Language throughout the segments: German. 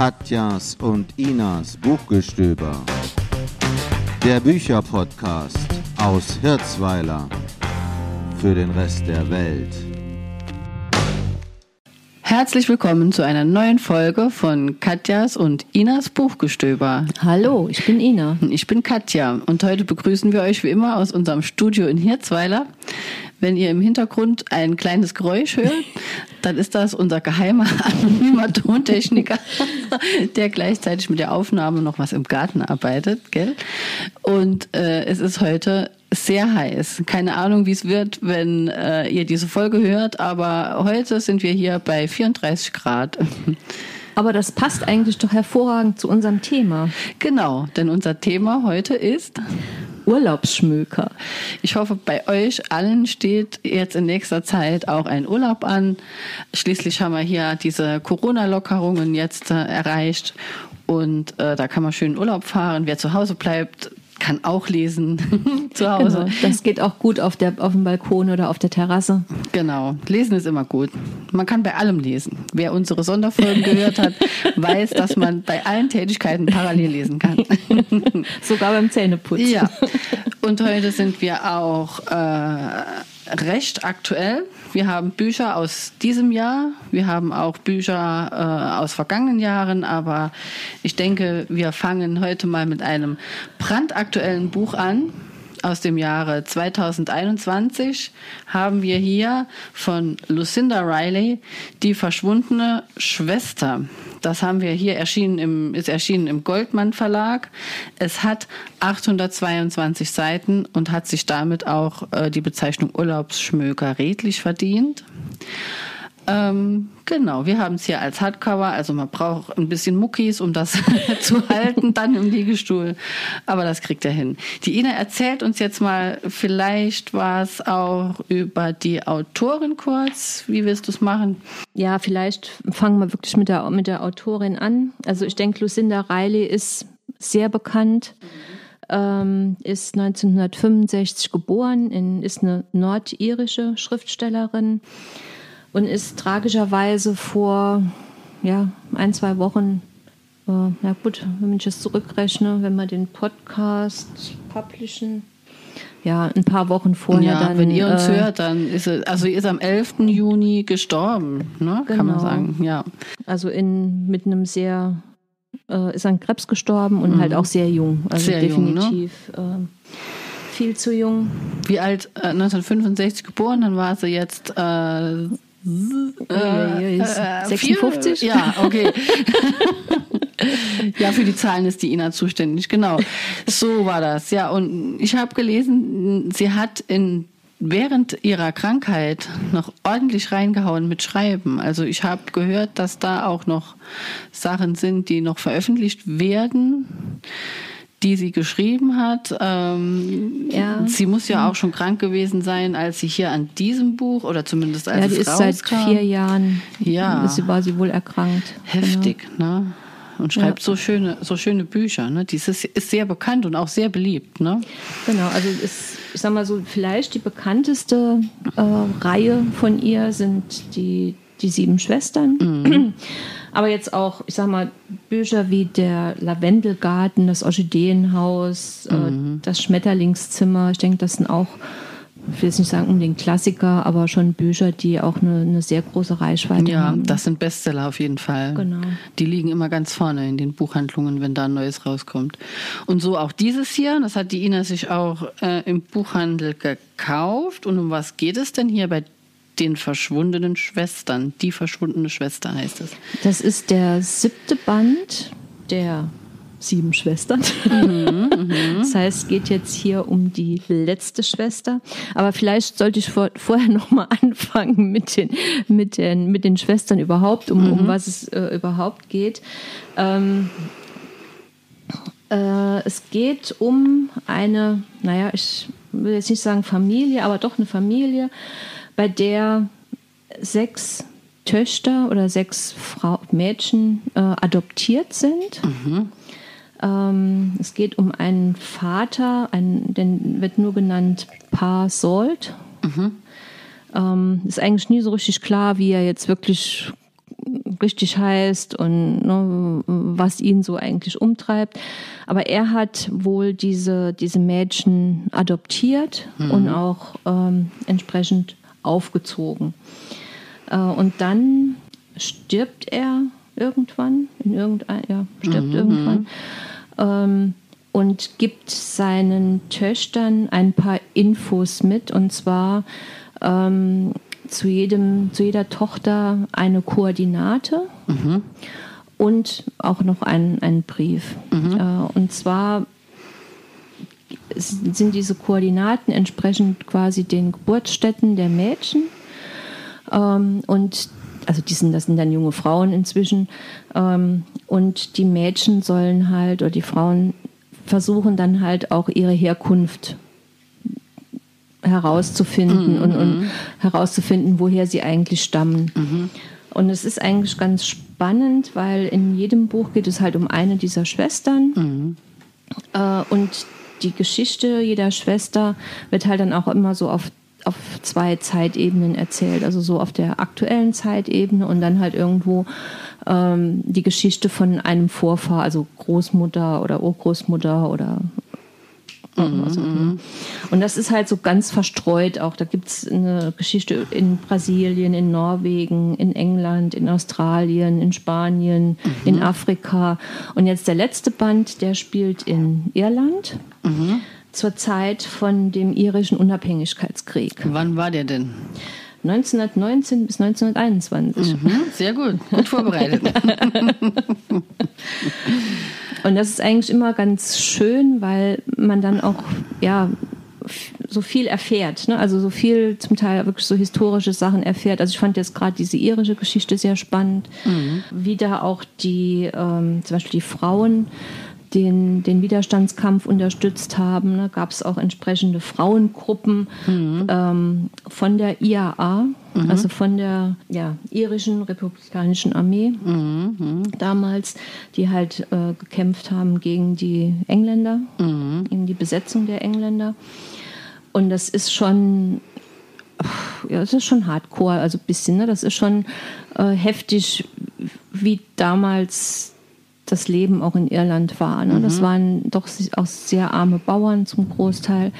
Katjas und Inas Buchgestöber. Der Bücherpodcast aus Hirzweiler für den Rest der Welt. Herzlich willkommen zu einer neuen Folge von Katjas und Inas Buchgestöber. Hallo, ich bin Ina. Ich bin Katja und heute begrüßen wir euch wie immer aus unserem Studio in Hirzweiler. Wenn ihr im Hintergrund ein kleines Geräusch hört, dann ist das unser geheimer anonymer Tontechniker, der gleichzeitig mit der Aufnahme noch was im Garten arbeitet, gell? Und äh, es ist heute sehr heiß. Keine Ahnung, wie es wird, wenn äh, ihr diese Folge hört, aber heute sind wir hier bei 34 Grad. Aber das passt eigentlich doch hervorragend zu unserem Thema. Genau, denn unser Thema heute ist Urlaubsschmöker. Ich hoffe, bei euch allen steht jetzt in nächster Zeit auch ein Urlaub an. Schließlich haben wir hier diese Corona-Lockerungen jetzt äh, erreicht und äh, da kann man schön Urlaub fahren. Wer zu Hause bleibt, kann auch lesen zu Hause. Genau, das geht auch gut auf, der, auf dem Balkon oder auf der Terrasse. Genau, lesen ist immer gut. Man kann bei allem lesen. Wer unsere Sonderfolgen gehört hat, weiß, dass man bei allen Tätigkeiten parallel lesen kann. Sogar beim Zähneputzen. Ja, und heute sind wir auch äh, recht aktuell. Wir haben Bücher aus diesem Jahr, wir haben auch Bücher äh, aus vergangenen Jahren, aber ich denke, wir fangen heute mal mit einem brandaktuellen Buch an. Aus dem Jahre 2021 haben wir hier von Lucinda Riley die verschwundene Schwester. Das haben wir hier erschienen im, ist erschienen im Goldmann Verlag. Es hat 822 Seiten und hat sich damit auch äh, die Bezeichnung Urlaubsschmöker redlich verdient. Ähm, genau, wir haben es hier als Hardcover, also man braucht ein bisschen Muckis, um das zu halten, dann im Liegestuhl. Aber das kriegt er hin. Die Ina erzählt uns jetzt mal vielleicht was auch über die Autorin kurz. Wie willst du es machen? Ja, vielleicht fangen wir wirklich mit der, mit der Autorin an. Also ich denke, Lucinda Riley ist sehr bekannt. Ähm, ist 1965 geboren, in, ist eine nordirische Schriftstellerin und ist tragischerweise vor ja, ein, zwei Wochen, äh, na gut, wenn ich es zurückrechne, wenn wir den Podcast publishen, ja, ein paar Wochen vorher ja, dann. Wenn ihr uns äh, hört, dann ist es, also sie ist am 11. Juni gestorben, ne? kann man Genau. sagen, ja. Also in, mit einem sehr, äh, ist an Krebs gestorben und halt auch sehr jung. Also Mhm. Sehr jung, ne? definitiv äh, viel zu jung. Wie alt? Äh, 1965 geboren, dann war sie jetzt äh, Äh, ist äh, 56? Vier? Ja, okay. ja, für die Zahlen ist die Ina zuständig, genau. So war das. Ja, und ich habe gelesen, sie hat in während ihrer Krankheit noch ordentlich reingehauen mit Schreiben. Also ich habe gehört, dass da auch noch Sachen sind, die noch veröffentlicht werden, die sie geschrieben hat. Ähm, Ja. Sie muss ja auch schon krank gewesen sein, als sie hier an diesem Buch oder zumindest als Ja, die es ist seit vier Jahren, Ja. sie, war sie wohl erkrankt. Heftig, ne? Und schreibt so schöne, so schöne Bücher, ne? Die ist, ist sehr bekannt und auch sehr beliebt, ne? Genau, also ist, ich sag mal so, vielleicht die bekannteste äh, Reihe von ihr sind die, die sieben Schwestern. Mhm. Aber jetzt auch, ich sag mal, Bücher wie der Lavendelgarten, das Orchideenhaus, Mhm. äh, das Schmetterlingszimmer. Ich denke, das sind auch, ich will jetzt nicht sagen unbedingt Klassiker, aber schon Bücher, die auch eine, eine sehr große Reichweite Ja, haben. das sind Bestseller auf jeden Fall. Genau. Die liegen immer ganz vorne in den Buchhandlungen, wenn da ein neues rauskommt. Und so auch dieses hier, das hat die Ina sich auch äh, im Buchhandel gekauft. Und um was geht es denn hier bei den verschwundenen Schwestern? Die verschwundene Schwester heißt es. Das ist der siebte Band der sieben Schwestern. das heißt, es geht jetzt hier um die letzte Schwester. Aber vielleicht sollte ich vor, vorher noch mal anfangen mit den, mit den, mit den Schwestern überhaupt, um, um was es äh, überhaupt geht. Ähm, äh, es geht um eine, naja, ich will jetzt nicht sagen Familie, aber doch eine Familie, bei der sechs Töchter oder sechs Frau, Mädchen äh, adoptiert sind. Ähm, es geht um einen Vater, einen, den wird nur genannt Pa Salt. Ähm, ist eigentlich nie so richtig klar, wie er jetzt wirklich richtig heißt und ne, was ihn so eigentlich umtreibt. Aber er hat wohl diese, diese Mädchen adoptiert mhm. und auch ähm, entsprechend aufgezogen. Äh, und dann stirbt er irgendwann, in irgendein, ja, stirbt mhm. irgendwann. Ähm, und gibt seinen Töchtern ein paar Infos mit. Und zwar ähm, zu, jedem, zu jeder Tochter eine Koordinate mhm. und auch noch einen, einen Brief. Mhm. Äh, und zwar sind diese Koordinaten entsprechend quasi den Geburtsstätten der Mädchen. Ähm, und also die sind, das sind dann junge Frauen inzwischen. Ähm, und die Mädchen sollen halt, oder die Frauen versuchen dann halt auch ihre Herkunft herauszufinden mhm. und, und, mhm. herauszufinden, woher sie eigentlich stammen. Mhm. Und es ist eigentlich ganz spannend, weil in jedem Buch geht es halt um eine dieser Schwestern. Mhm. Äh, und die Geschichte jeder Schwester wird halt dann auch immer so auf, auf zwei Zeitebenen erzählt. Also so auf der aktuellen Zeitebene und dann halt irgendwo ähm, die Geschichte von einem Vorfahr, also Großmutter oder Urgroßmutter oder Mhm. Und das ist halt so ganz verstreut auch. Da gibt es eine Geschichte in Brasilien, in Norwegen, in England, in Australien, in Spanien, mhm. in Afrika. Und jetzt der letzte Band, der spielt in Irland. Mhm. Zur Zeit von dem irischen Unabhängigkeitskrieg. Wann war der denn? 1919 bis 1921. Mhm, sehr gut, gut vorbereitet. Und das ist eigentlich immer ganz schön, weil man dann auch ja so viel erfährt, ne? also so viel zum Teil wirklich so historische Sachen erfährt. Also ich fand jetzt gerade diese irische Geschichte sehr spannend, mhm. wie da auch die ähm, zum Beispiel die Frauen den, den Widerstandskampf unterstützt haben. Ne, gab es auch entsprechende Frauengruppen mhm. ähm, von der IAA, mhm. also von der ja, irischen republikanischen Armee mhm. damals, die halt äh, gekämpft haben gegen die Engländer, mhm. gegen die Besetzung der Engländer. Und das ist schon ja, das ist schon hardcore, also ein bisschen, ne? Das ist schon äh, heftig, wie damals das Leben auch in Irland war. Ne? Mhm. Das waren doch auch sehr arme Bauern zum Großteil,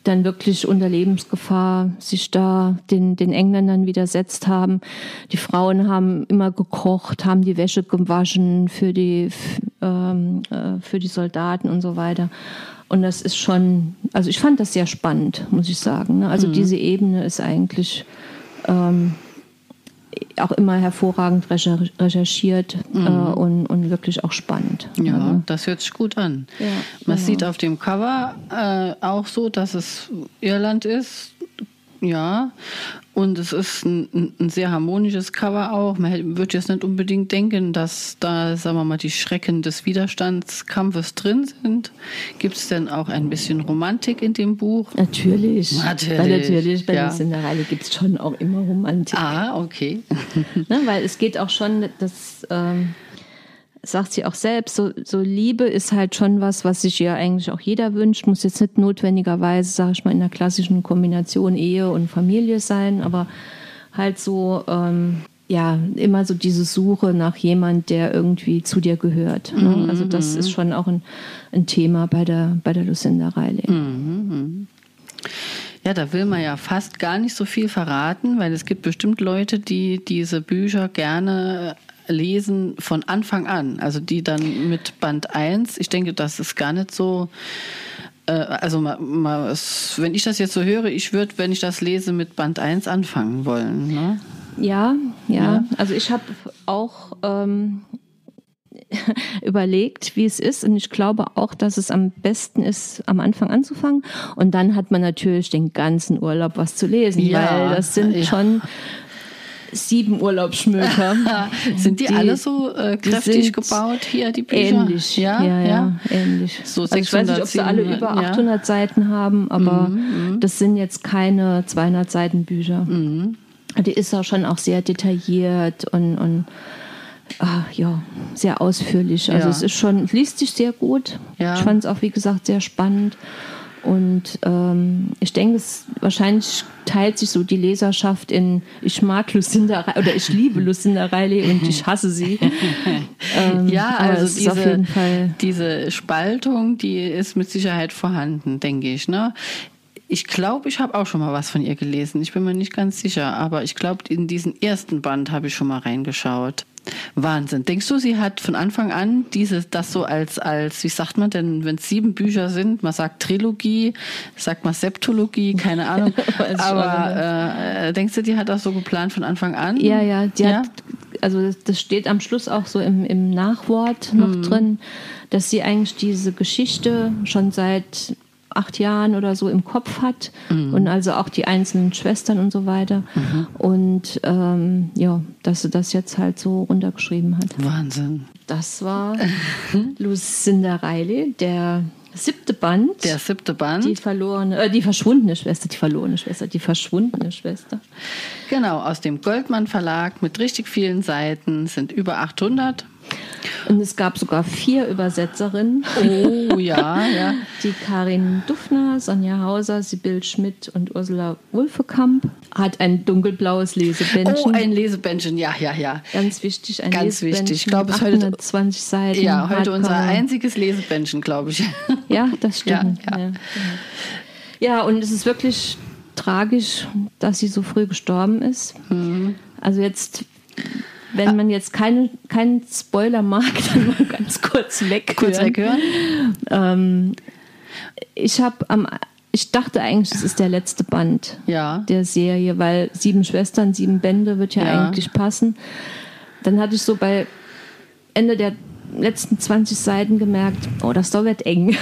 die dann wirklich unter Lebensgefahr sich da den, den Engländern widersetzt haben. Die Frauen haben immer gekocht, haben die Wäsche gewaschen für die, ähm, äh, für die Soldaten und so weiter. Und das ist schon, also ich fand das sehr spannend, muss ich sagen. Ne? Also mhm. diese Ebene ist eigentlich ähm, auch immer hervorragend recherchiert mhm. äh, und, und wirklich auch spannend. Ja, also. das hört sich gut an. Ja, Man genau. sieht auf dem Cover äh, auch so, dass es Irland ist. Ja, und es ist ein, ein, sehr harmonisches Cover auch. Man würde jetzt nicht unbedingt denken, dass da, sagen wir mal, die Schrecken des Widerstandskampfes drin sind. Gibt es denn auch ein bisschen Romantik in dem Buch? Natürlich. Natürlich. Weil natürlich bei ja. der Cinderella gibt es schon auch immer Romantik. Ah, okay. ne, weil es geht auch schon, dass. Ähm sagt sie auch selbst, so, so Liebe ist halt schon was, was sich ja eigentlich auch jeder wünscht, muss jetzt nicht notwendigerweise, sage ich mal, in der klassischen Kombination Ehe und Familie sein, aber halt so, ähm, ja, immer so diese Suche nach jemand, der irgendwie zu dir gehört. Ne? Mhm, also das ist mhm. schon auch ein, ein Thema bei der, bei der Lucinda Riley. Mhm, mhm. Ja, da will man ja fast gar nicht so viel verraten, weil es gibt bestimmt Leute, die diese Bücher gerne lesen von Anfang an. Also die dann mit Band 1, ich denke, das ist gar nicht so. Äh, also, mal, mal, wenn ich das jetzt so höre, ich würde, wenn ich das lese, mit Band 1 anfangen wollen. Ne? Ja, ja, ja, Also, ich habe auch. Ähm überlegt, wie es ist. Und ich glaube auch, dass es am besten ist, am Anfang anzufangen. Und dann hat man natürlich den ganzen Urlaub was zu lesen, ja, weil das sind ja. schon sieben Urlaubsschmöker. sind die, die, alle so äh, kräftig gebaut hier, die Bücher? Ähnlich, ja, ja, ja ähnlich. So also ich weiß nicht, ob sie alle über 800 ja. Seiten haben, aber mhm, mhm, das sind jetzt keine 200 Seiten Bücher. Mhm. Die ist auch schon auch sehr detailliert und, und ah, ja, sehr ausführlich. Also ja. es ist schon, liest sich sehr gut. Ja. Ich fand es auch, wie gesagt, sehr spannend. Und ähm, ich denke, es wahrscheinlich teilt sich so die Leserschaft in ich mag Lucinda oder ich liebe Lucinda Riley und ich hasse sie. ähm, ja, also diese, diese Spaltung, die ist mit Sicherheit vorhanden, denke ich. Ne? Ich glaube, ich habe auch schon mal was von ihr gelesen. Ich bin mir nicht ganz sicher, aber ich glaube, in diesen ersten Band habe ich schon mal reingeschaut. Wahnsinn. Denkst du, sie hat von Anfang an dieses, das so als, als, wie sagt man denn, wenn es sieben Bücher sind, man sagt Trilogie, sagt man Septologie, keine Ahnung. aber äh, denkst du, die hat das so geplant von Anfang an? Ja, ja, die ja? hat, also das steht am Schluss auch so im, im Nachwort noch hm. drin, dass sie eigentlich diese Geschichte schon seit acht Jahren oder so im Kopf hat mhm. und also auch die einzelnen Schwestern und so weiter. Mhm. Und ähm, ja, dass sie das jetzt halt so runtergeschrieben hat. Wahnsinn. Das war Lucinda Riley, der siebte Band. Der siebte Band. Die verlorene, äh, die verschwundene Schwester, die verlorene Schwester, die verschwundene Schwester. Genau, aus dem Goldmann Verlag mit richtig vielen Seiten, sind über 800. Und es gab sogar vier Übersetzerinnen. Oh ja, ja. Die Karin Dufner, Sonja Hauser, Sibyl Schmidt und Ursula Wulfekamp hat ein dunkelblaues Lesebändchen. Oh, ein Lesebändchen, ja, ja, ja. Ganz wichtig, ein Ganz wichtig. Ich glaube, es heute 20 Seiten. Ja, heute Hardcover. unser einziges Lesebändchen, glaube ich. Ja, das stimmt. Ja, ja. ja, ja, und es ist wirklich tragisch, dass sie so früh gestorben ist. Mhm. Also jetzt wenn man jetzt keinen kein Spoiler mag, dann mal ganz kurz weghören. Kurz weghören. Ähm, ich habe am ich dachte eigentlich, es ist der letzte Band ja. der Serie, weil sieben Schwestern, sieben Bände wird ja, ja, eigentlich passen. Dann hatte ich so bei Ende der letzten 20 Seiten gemerkt, oh, das da wird eng.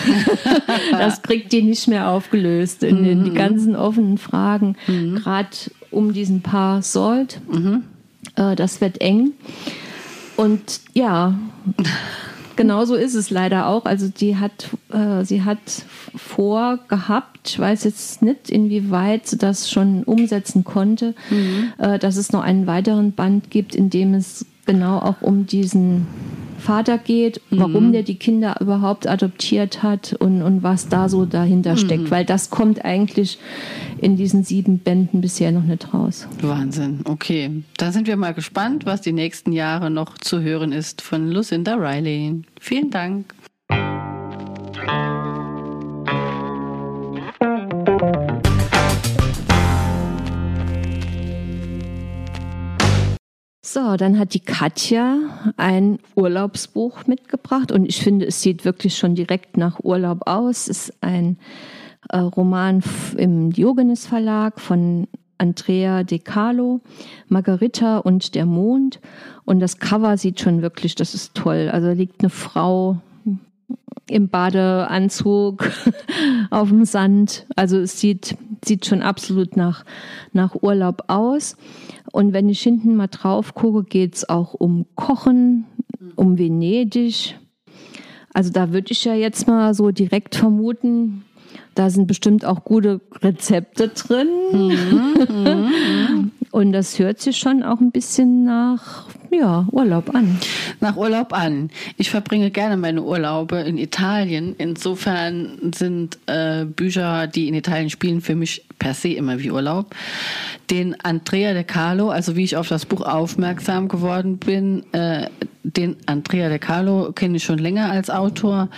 das kriegt die nicht mehr aufgelöst. In den, die mhm. ganzen offenen Fragen, mhm. gerade um diesen Paar Salt. Mhm äh, das wird eng. Und ja, genau so ist es leider auch. Also die hat, äh, sie hat vorgehabt, ich weiß jetzt nicht, inwieweit sie das schon umsetzen konnte, mhm. äh, dass es noch einen weiteren Band gibt, in dem es genau auch um diesen Vater geht, warum mhm. der die Kinder überhaupt adoptiert hat und, und was da so dahinter mhm. steckt. Weil das kommt eigentlich in diesen sieben Bänden bisher noch nicht raus. Wahnsinn, okay. Da sind wir mal gespannt, was die nächsten Jahre noch zu hören ist von Lucinda Riley. Vielen Dank. So, dann hat die Katja ein Urlaubsbuch mitgebracht und ich finde, es sieht wirklich schon direkt nach Urlaub aus. Es ist ein äh, Roman im Diogenes Verlag von Andrea De Carlo, Margarita und der Mond. Und das Cover sieht schon wirklich, das ist toll. Also liegt eine Frau im Badeanzug auf dem Sand. Also es sieht, sieht schon absolut nach, nach Urlaub aus. Und wenn ich hinten mal drauf gucke, geht es auch um Kochen, um Venedig. Also da würde ich ja jetzt mal so direkt vermuten, da sind bestimmt auch gute Rezepte drin. Mhm, mhm. Und das hört sich schon auch ein bisschen nach ja, Urlaub an. Nach Urlaub an. Ich verbringe gerne meine Urlaube in Italien. Insofern sind äh, Bücher, die in Italien spielen, für mich per se immer wie Urlaub. Den Andrea De Carlo, also wie ich auf das Buch aufmerksam geworden bin, äh, den Andrea De Carlo kenne ich schon länger als Autor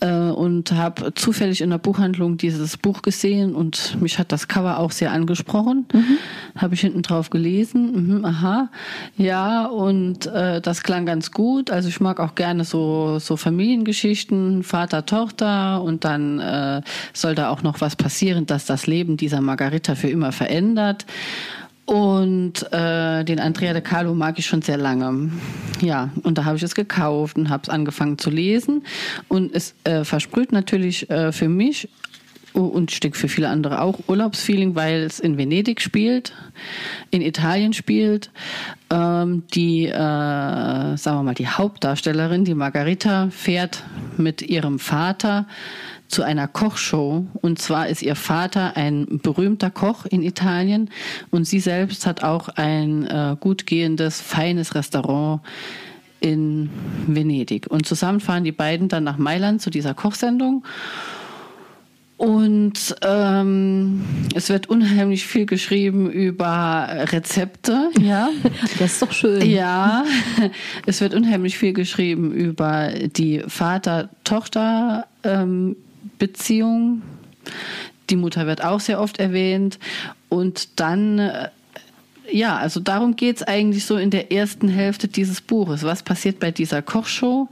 äh, und habe zufällig in der Buchhandlung dieses Buch gesehen und mich hat das Cover auch sehr angesprochen. Mhm. Habe ich hinten drauf gelesen. Mhm, aha, ja und äh, das klang ganz gut. Also ich mag auch gerne so so Familiengeschichten, Vater, Tochter und dann äh, soll da auch noch was passieren, dass das Leben dieser Margarita für immer verändert. Und äh, den Andrea de Carlo mag ich schon sehr lange. Ja, und da habe ich es gekauft und habe es angefangen zu lesen. Und es äh, versprüht natürlich äh, für mich und denke für viele andere auch Urlaubsfeeling, weil es in Venedig spielt, in Italien spielt. Ähm, die, äh, sagen wir mal, die Hauptdarstellerin, die Margarita, fährt mit ihrem Vater zu einer Kochshow. Und zwar ist ihr Vater ein berühmter Koch in Italien und sie selbst hat auch ein äh, gut gehendes, feines Restaurant in Venedig. Und zusammen fahren die beiden dann nach Mailand zu dieser Kochsendung. Und ähm, es wird unheimlich viel geschrieben über Rezepte, ja. Das ist doch schön. Ja, es wird unheimlich viel geschrieben über die Vater-Tochter-Beziehung. die Mutter wird auch sehr oft erwähnt. Und dann, äh, ja, also darum geht es eigentlich so in der ersten Hälfte dieses Buches. Was passiert bei dieser Kochshow?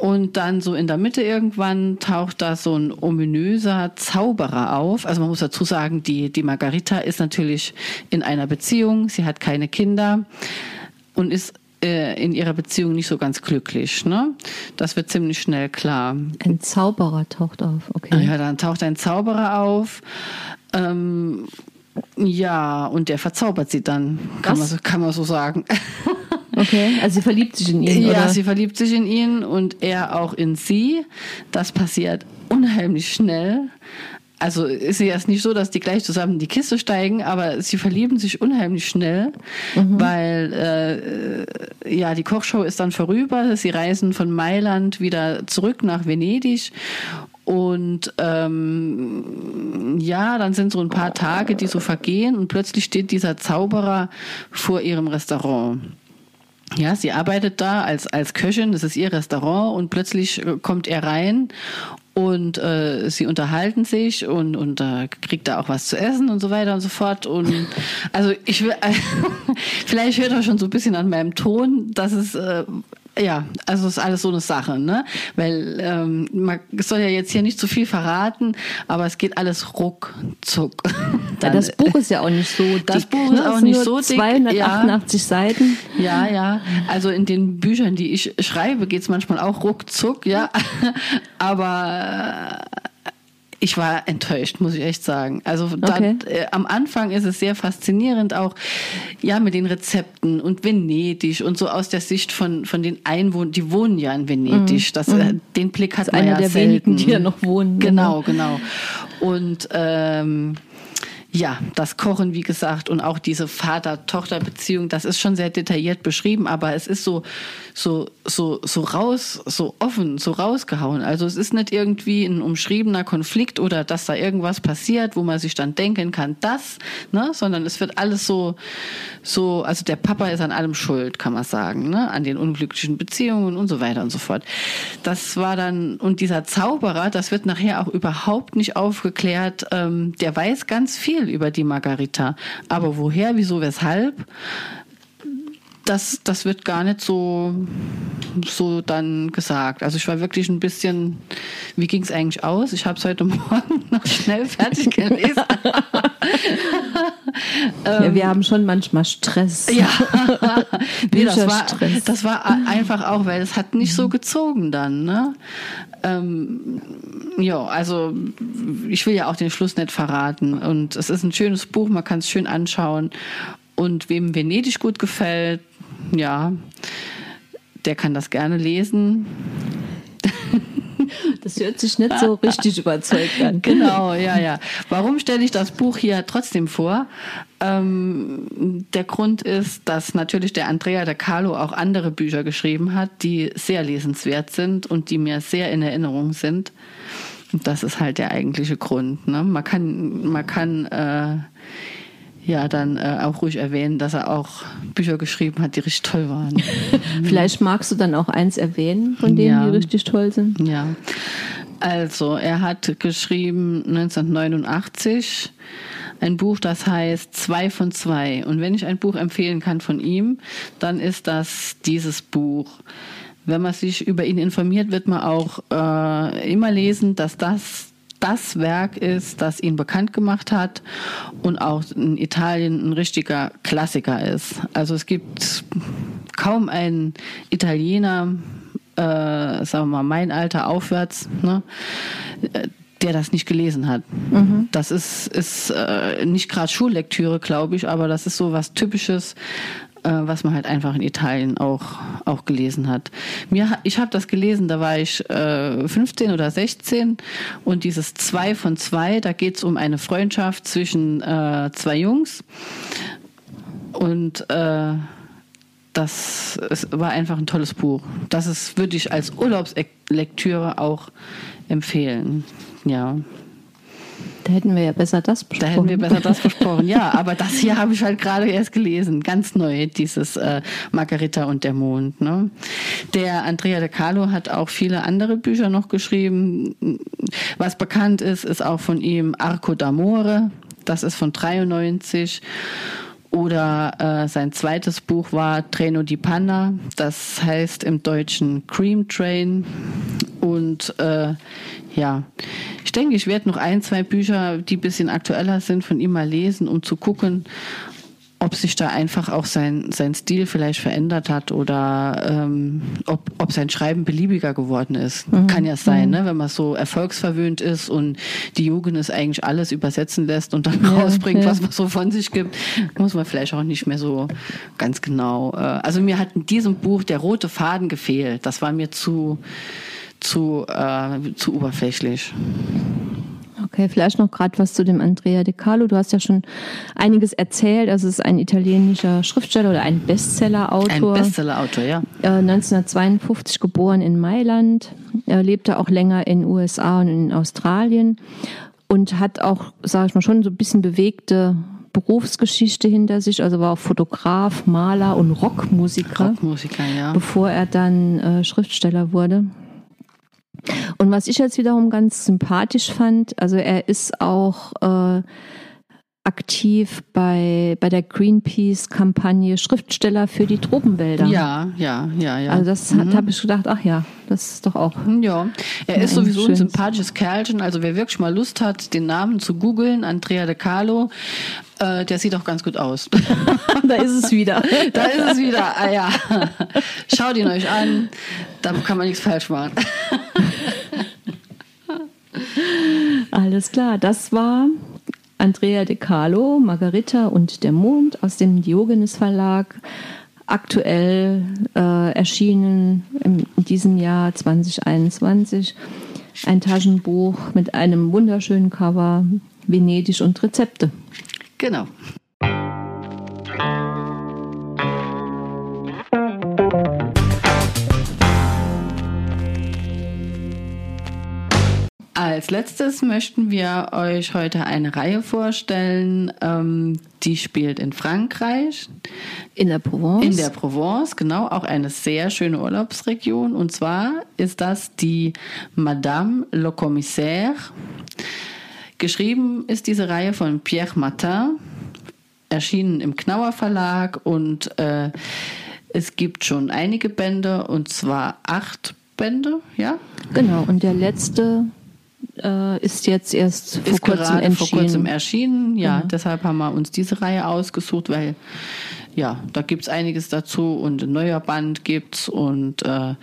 Und dann so in der Mitte irgendwann taucht da so ein ominöser Zauberer auf. Also man muss dazu sagen, die, die Margarita ist natürlich in einer Beziehung, sie hat keine Kinder und ist äh, in ihrer Beziehung nicht so ganz glücklich. Ne? Das wird ziemlich schnell klar. Ein Zauberer taucht auf, okay. Ja, dann taucht ein Zauberer auf. Ähm, ja, und der verzaubert sie dann, kann, man so, kann man so sagen. Okay, also sie verliebt sich in ihn, Ja, oder? sie verliebt sich in ihn und er auch in sie. Das passiert unheimlich schnell. Also ist ja jetzt nicht so, dass die gleich zusammen in die Kiste steigen, aber sie verlieben sich unheimlich schnell, weil äh, ja die Kochshow ist dann vorüber. Sie reisen von Mailand wieder zurück nach Venedig. Und ähm, ja, dann sind so ein paar Tage, die so vergehen. Und plötzlich steht dieser Zauberer vor ihrem Restaurant. Ja, sie arbeitet da als, als Köchin, das ist ihr Restaurant. Und plötzlich äh, kommt er rein und äh, sie unterhalten sich und, und äh, kriegt da auch was zu essen und so weiter und so fort. Und also ich will, vielleicht hört er schon so ein bisschen an meinem Ton, dass es äh, ja, also ist alles so eine Sache, ne? Weil ähm, man soll ja jetzt hier nicht zu viel verraten, aber es geht alles ruckzuck. Ja, das Buch ist ja auch nicht so dick. Das Buch ist ne? auch Es nicht so dick, 288 Seiten. Ja, ja. Also in den Büchern, die ich schreibe, geht's manchmal auch ruckzuck, ja. Aber äh, ich war enttäuscht, muss ich echt sagen. Also Okay. dann, äh, am Anfang ist es sehr faszinierend auch, ja, mit den Rezepten und Venedig und so aus der Sicht von, von den Einwohnern, die wohnen ja in Venedig. Das, äh, den Blick hat Das man einer ja der selten. wenigen, die ja noch wohnen. Genau, genau. Und ähm, ja, das Kochen, wie gesagt, und auch diese Vater-Tochter-Beziehung, das ist schon sehr detailliert beschrieben, aber es ist so, so, so, so raus, so offen, so rausgehauen. Also es ist nicht irgendwie ein umschriebener Konflikt oder dass da irgendwas passiert, wo man sich dann denken kann, das, ne, sondern es wird alles so, so, also der Papa ist an allem schuld, kann man sagen, ne, an den unglücklichen Beziehungen und so weiter und so fort. Das war dann, und dieser Zauberer, das wird nachher auch überhaupt nicht aufgeklärt, ähm, der weiß ganz viel über die Margarita. Aber woher, wieso, weshalb? Das, das wird gar nicht so, so dann gesagt. Also ich war wirklich ein bisschen, wie ging es eigentlich aus? Ich habe es heute Morgen noch schnell fertig gelesen. Ja, wir haben schon manchmal Stress. Ja, nee, das war, das war einfach auch, weil es hat nicht so gezogen dann. Ne? Ähm, ja, also ich will ja auch den Schluss nicht verraten. Und es ist ein schönes Buch, man kann es schön anschauen. Und wem Venedig gut gefällt, ja, der kann das gerne lesen. Das hört sich nicht so richtig überzeugt an. Genau, ja, ja. Warum stelle ich das Buch hier trotzdem vor? Ähm, der Grund ist, dass natürlich der Andrea de Carlo auch andere Bücher geschrieben hat, die sehr lesenswert sind und die mir sehr in Erinnerung sind. Und das ist halt der eigentliche Grund. Ne? Man kann, man kann äh, ja dann äh, auch ruhig erwähnen, dass er auch Bücher geschrieben hat, die richtig toll waren. Vielleicht magst du dann auch eins erwähnen, von denen Ja. die richtig toll sind. Ja, also er hat geschrieben 1989 ein Buch, das heißt Zwei von zwei. Und wenn ich ein Buch empfehlen kann von ihm, dann ist das dieses Buch. Wenn man sich über ihn informiert, wird man auch äh, immer lesen, dass das das Werk ist, das ihn bekannt gemacht hat und auch in Italien ein richtiger Klassiker ist. Also es gibt kaum einen Italiener, äh, sagen wir mal, mein Alter aufwärts, ne, der das nicht gelesen hat. Das ist, ist äh, nicht gerade Schullektüre, glaube ich, aber das ist so was Typisches, was man halt einfach in Italien auch, auch gelesen hat. Mir, ich habe das gelesen, da war ich äh, 15 oder 16 und dieses Zwei von zwei, da geht es um eine Freundschaft zwischen äh, zwei Jungs und äh, das es war einfach ein tolles Buch. Das würde ich als Urlaubslektüre auch empfehlen. Ja. Da hätten wir ja besser das besprochen. Da hätten wir besser das besprochen, ja. Aber das hier habe ich halt gerade erst gelesen. Ganz neu, dieses äh, Margarita und der Mond. Ne? Der Andrea De Carlo hat auch viele andere Bücher noch geschrieben. Was bekannt ist, ist auch von ihm Arco d'Amore. Das ist von 93. Oder äh, sein zweites Buch war Treno di Panna, das heißt im Deutschen Cream Train. Und äh, ja, ich denke, ich werde noch ein, zwei Bücher, die ein bisschen aktueller sind, von ihm mal lesen, um zu gucken, ob sich da einfach auch sein, sein Stil vielleicht verändert hat oder ähm, ob, ob sein Schreiben beliebiger geworden ist. Mhm. Kann ja sein, mhm. ne? wenn man so erfolgsverwöhnt ist und die Jugend es eigentlich alles übersetzen lässt und dann ja, rausbringt, ja. was man so von sich gibt, muss man vielleicht auch nicht mehr so ganz genau. Äh, also mir hat in diesem Buch der rote Faden gefehlt. Das war mir zu, zu, äh, zu oberflächlich. Okay, vielleicht noch gerade was zu dem Andrea De Carlo. Du hast ja schon einiges erzählt. Also es ist ein italienischer Schriftsteller oder ein Bestsellerautor. Ein Bestsellerautor, ja. Äh, 1952 geboren in Mailand. Er lebte auch länger in USA und in Australien und hat auch, sage ich mal, schon so ein bisschen bewegte Berufsgeschichte hinter sich, also war auch Fotograf, Maler und Rockmusiker, Rockmusiker ja. bevor er dann äh, Schriftsteller wurde. Und was ich jetzt wiederum ganz sympathisch fand, also er ist auch äh, aktiv bei, bei der Greenpeace-Kampagne Schriftsteller für die Tropenwälder. Ja, ja, ja, ja. Also das mhm. habe ich gedacht, ach ja, das ist doch auch. Ja, er ist sowieso ein sympathisches Kerlchen. Also wer wirklich mal Lust hat, den Namen zu googeln, Andrea De Carlo, äh, der sieht auch ganz gut aus. da ist es wieder. da ist es wieder. Ah ja. Schaut ihn euch an, da kann man nichts falsch machen. Alles klar, das war Andrea De Carlo, Margarita und der Mond aus dem Diogenes Verlag. Aktuell äh, erschienen in diesem Jahr 2021 ein Taschenbuch mit einem wunderschönen Cover, Venedig und Rezepte. Genau. Als letztes möchten wir euch heute eine Reihe vorstellen, ähm, die spielt in Frankreich. In der Provence. In der Provence, genau, auch eine sehr schöne Urlaubsregion. Und zwar ist das die Madame le Commissaire. Geschrieben ist diese Reihe von Pierre Martin, erschienen im Knauer Verlag und äh, es gibt schon einige Bände und zwar acht Bände, ja? Genau, und der letzte äh, ist jetzt erst vor kurzem erschienen. vor kurzem erschienen. Ja, mhm. deshalb haben wir uns diese Reihe ausgesucht, weil ja, da gibt's einiges dazu und ein neuer Band gibt's und äh,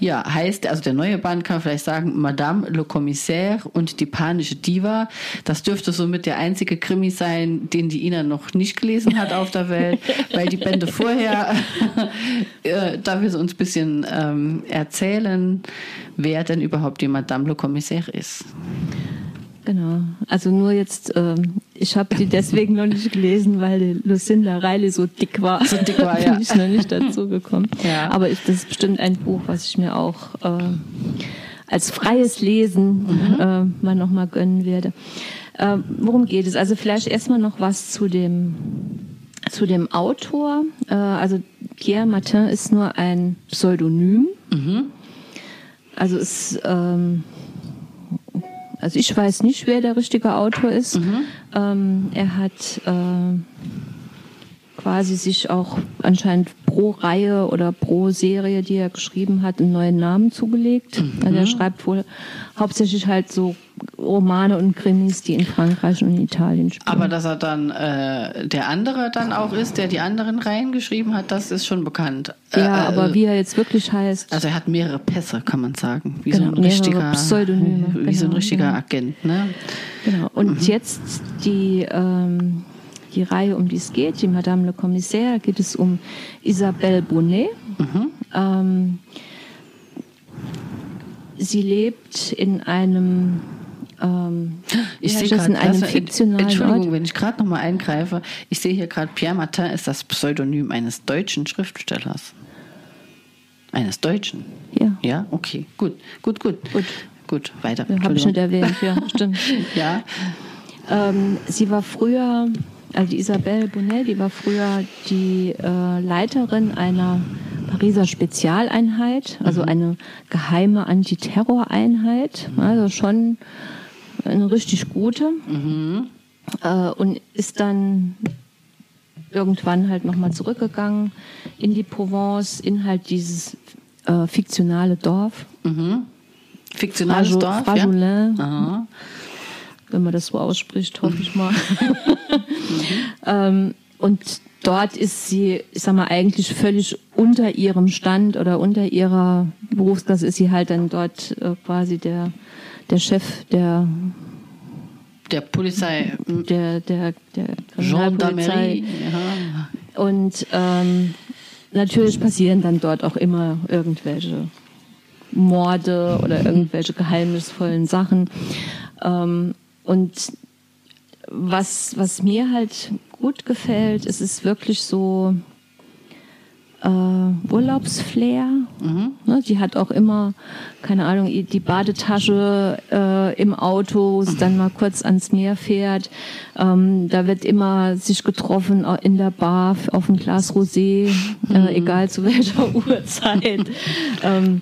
ja, heißt, also der neue Band kann man vielleicht sagen, Madame le Commissaire und die panische Diva. Das dürfte somit der einzige Krimi sein, den die Ina noch nicht gelesen hat auf der Welt, weil die Bände vorher, äh, da wir uns ein bisschen ähm, erzählen, wer denn überhaupt die Madame le Commissaire ist. Genau. Also nur jetzt, ähm, ich habe die deswegen noch nicht gelesen, weil Lucinda Riley so dick war. So dick war, ja. Bin ich noch nicht dazu gekommen. Ja. Aber ich, das ist bestimmt ein Buch, was ich mir auch äh, als freies Lesen mhm. äh, mal nochmal gönnen werde. Äh, worum geht es? Also vielleicht erstmal noch was zu dem zu dem Autor. Äh, also Pierre Martin ist nur ein Pseudonym. Mhm. Also ist ähm, also ich weiß nicht, wer der richtige Autor ist. Mhm. Ähm, er hat äh, quasi sich auch anscheinend pro Reihe oder pro Serie, die er geschrieben hat, einen neuen Namen zugelegt. Mhm. Also er schreibt wohl hauptsächlich halt so Romane und Krimis, die in Frankreich und in Italien spielen. Aber dass er dann äh, der andere dann auch ist, der die anderen Reihen geschrieben hat, das ist schon bekannt. Ja, äh, aber wie er jetzt wirklich heißt. Also er hat mehrere Pässe, kann man sagen. Wie genau, so ein richtiger Pseudonyme. Wie genau, so ein genau, richtiger ja. Agent, ne? Genau. Und mhm. jetzt die ähm, die Reihe, um die es geht, die Madame le Commissaire, geht es um Isabelle Bonnet. Mhm. Ähm, sie lebt in einem ähm, Ich ja, sehe das in einem fiktionalen Entschuldigung, Ort. wenn ich gerade noch mal eingreife. Ich sehe hier gerade, Pierre Martin ist das Pseudonym eines deutschen Schriftstellers. Eines Deutschen. Ja, Ja, okay, gut, gut, gut. Gut. Gut, weiter. habe ich nicht erwähnt, ja, stimmt. Ja, Ähm, sie war früher, also die Isabelle Bonnet, die war früher die äh, Leiterin einer Pariser Spezialeinheit, also eine geheime Antiterroreinheit, also schon eine richtig gute. Äh, und ist dann irgendwann halt nochmal zurückgegangen in die Provence, in halt dieses äh, fiktionale Dorf. fiktionales Fraju- Dorf. Ja? Frajolin, Aha. wenn man das so ausspricht, hoffe ich mal. ähm, und dort ist sie, ich sag mal, eigentlich völlig unter ihrem Stand oder unter ihrer Berufsklasse ist sie halt dann dort äh, quasi der, der Chef der, Der Polizei, der, der, der. Gendarmerie. Ja. Und ähm, natürlich passieren dann dort auch immer irgendwelche Morde oder irgendwelche geheimnisvollen Sachen. Ähm, und was, was mir halt gut gefällt, es ist wirklich so äh, Urlaubsflair. Ne, die hat auch immer, keine Ahnung, die Badetasche äh, im Auto, es dann mal kurz ans Meer fährt. Ähm, da wird immer sich getroffen äh, in der Bar auf ein Glas Rosé, äh, egal zu welcher Uhrzeit. ähm,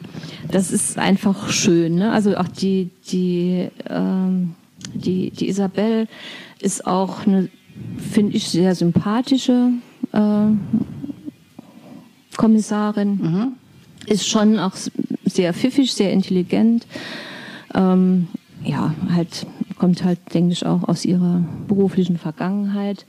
das ist einfach schön. Ne? Also auch die, die, ähm, die, die Isabel ist auch eine, finde ich, sehr sympathische äh, Kommissarin. Ist schon auch sehr pfiffig, sehr intelligent. Ähm, ja, halt, kommt halt, denke ich, auch aus ihrer beruflichen Vergangenheit.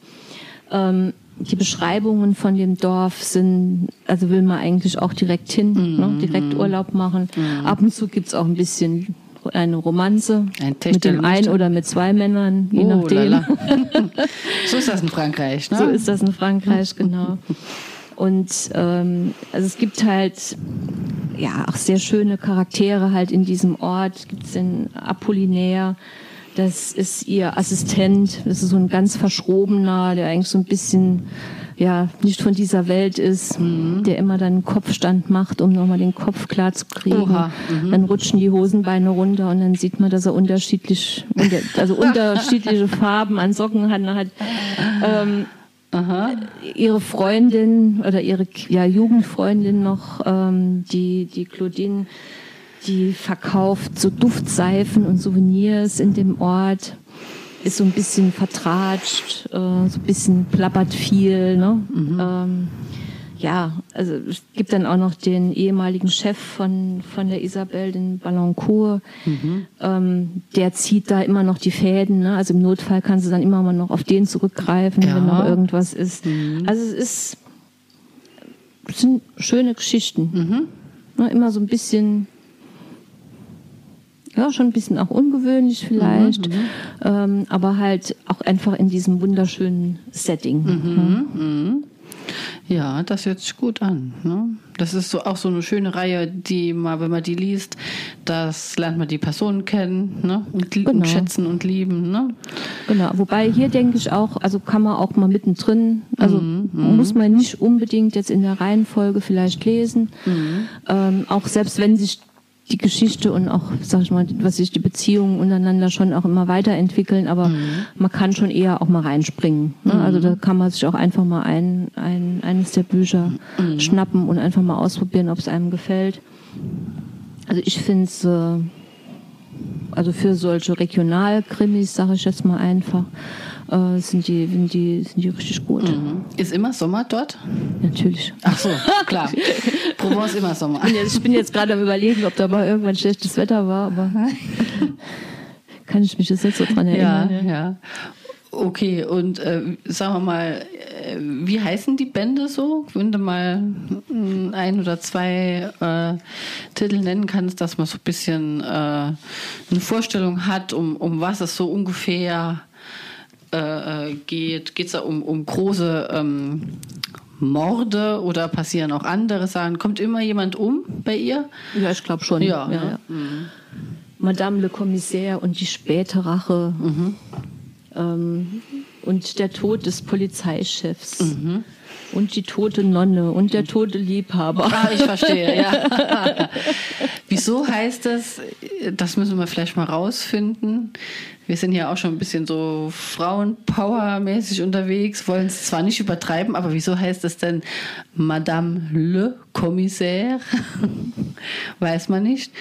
Ähm, die Beschreibungen von dem Dorf sind, also will man eigentlich auch direkt hin, ne, direkt Urlaub machen. Ab und zu gibt's auch ein bisschen eine Romanze Ein mit dem einen oder mit zwei Männern, je Oh, nachdem. so ist das in Frankreich, ne? So ist das in Frankreich, genau. Und ähm, also es gibt halt ja auch sehr schöne Charaktere halt in diesem Ort. Gibt es den Apollinaire, das ist ihr Assistent, das ist so ein ganz verschrobener, der eigentlich so ein bisschen ja nicht von dieser Welt ist, der immer dann einen Kopfstand macht, um nochmal den Kopf klar zu kriegen. Oha, Dann rutschen die Hosenbeine runter und dann sieht man, dass er unterschiedlich, unter, also unterschiedliche Farben an Socken hat. hat ähm, ihre Freundin oder ihre ja, Jugendfreundin noch, ähm, die, die Claudine, die verkauft so Duftseifen und Souvenirs in dem Ort, ist so ein bisschen vertratscht, äh, so ein bisschen plappert viel. Ne? Ähm, ja, also es gibt dann auch noch den ehemaligen Chef von, von der Isabel, den Ballancourt. Ähm, der zieht da immer noch die Fäden. Ne? Also im Notfall kannst du dann immer mal noch auf den zurückgreifen, Ja. wenn noch irgendwas ist. Also es ist, es sind schöne Geschichten. Ne? Immer so ein bisschen, ja, schon ein bisschen auch ungewöhnlich vielleicht, ähm, aber halt auch einfach in diesem wunderschönen Setting. ne? Ja, das hört sich gut an. Ne? Das ist so auch so eine schöne Reihe, die mal, wenn man die liest, das lernt man die Personen kennen ne? und, li- und Genau. schätzen und lieben. Ne? Genau, wobei hier denke ich auch, also kann man auch mal mittendrin, also muss man nicht unbedingt jetzt in der Reihenfolge vielleicht lesen, ähm, auch selbst wenn sich die Geschichte und auch, sag ich mal, was sich die Beziehungen untereinander schon auch immer weiterentwickeln, aber man kann schon eher auch mal reinspringen. Ne? Also da kann man sich auch einfach mal ein, ein, eines der Bücher schnappen und einfach mal ausprobieren, ob es einem gefällt. Also ich finde es äh, also für solche Regionalkrimis, sage ich jetzt mal einfach, äh, sind, die, sind, die, sind die richtig gut. Ist immer Sommer dort? Natürlich. Ach so, klar. Provence immer Sommer. Ich bin jetzt- Ich bin jetzt gerade am überlegen, ob da mal irgendwann schlechtes Wetter war, aber kann ich mich jetzt nicht so dran Ja, erinnern. ja. Okay, und äh, sagen wir mal, äh, wie heißen die Bände so? Wenn du mal mm, ein oder zwei äh, Titel nennen kannst, dass man so ein bisschen äh, eine Vorstellung hat, um, um was es so ungefähr äh, geht. Geht es da um, um große ähm, Morde oder passieren auch andere Sachen? Kommt immer jemand um bei ihr? Ja, ich glaube schon. Ja, ja, ja. Madame le Commissaire und die späte Rache. Mhm. Ähm, und der Tod des Polizeichefs. Mhm. Und die tote Nonne und der tote Liebhaber. Ah, ich verstehe, ja. Wieso heißt das, das müssen wir vielleicht mal rausfinden. Wir sind ja auch schon ein bisschen so Frauenpower-mäßig unterwegs, wollen es zwar nicht übertreiben, aber wieso heißt das denn Madame le Commissaire? weiß man nicht.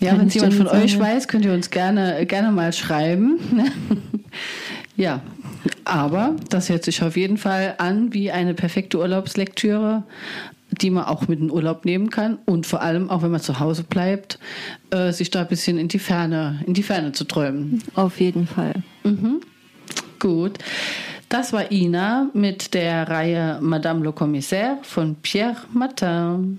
Ja, wenn es jemand von euch weiß, könnt ihr uns gerne, gerne mal schreiben. ja, aber das hört sich auf jeden Fall an wie eine perfekte Urlaubslektüre, die man auch mit in Urlaub nehmen kann und vor allem auch wenn man zu Hause bleibt, äh, sich da ein bisschen in die Ferne, in die Ferne zu träumen. Auf jeden Fall. Mhm. Gut. Das war Ina mit der Reihe Madame le Commissaire von Pierre Martin.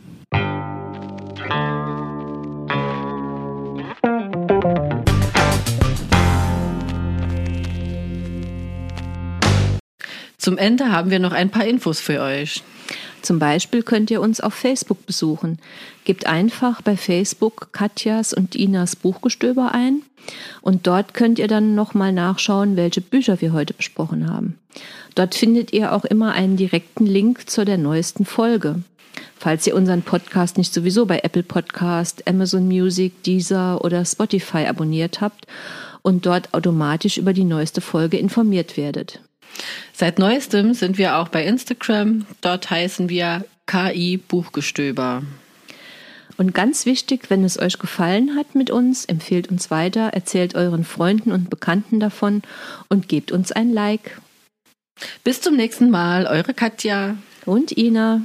Zum Ende haben wir noch ein paar Infos für euch. Zum Beispiel könnt ihr uns auf Facebook besuchen. Gebt einfach bei Facebook Katjas und Inas Buchgestöber ein und dort könnt ihr dann nochmal nachschauen, welche Bücher wir heute besprochen haben. Dort findet ihr auch immer einen direkten Link zu der neuesten Folge. Falls ihr unseren Podcast nicht sowieso bei Apple Podcast, Amazon Music, Deezer oder Spotify abonniert habt und dort automatisch über die neueste Folge informiert werdet. Seit neuestem sind wir auch bei Instagram. Dort heißen wir KI Buchgestöber. Und ganz wichtig, wenn es euch gefallen hat mit uns, empfehlt uns weiter, erzählt euren Freunden und Bekannten davon und gebt uns ein Like. Bis zum nächsten Mal, eure Katja und Ina.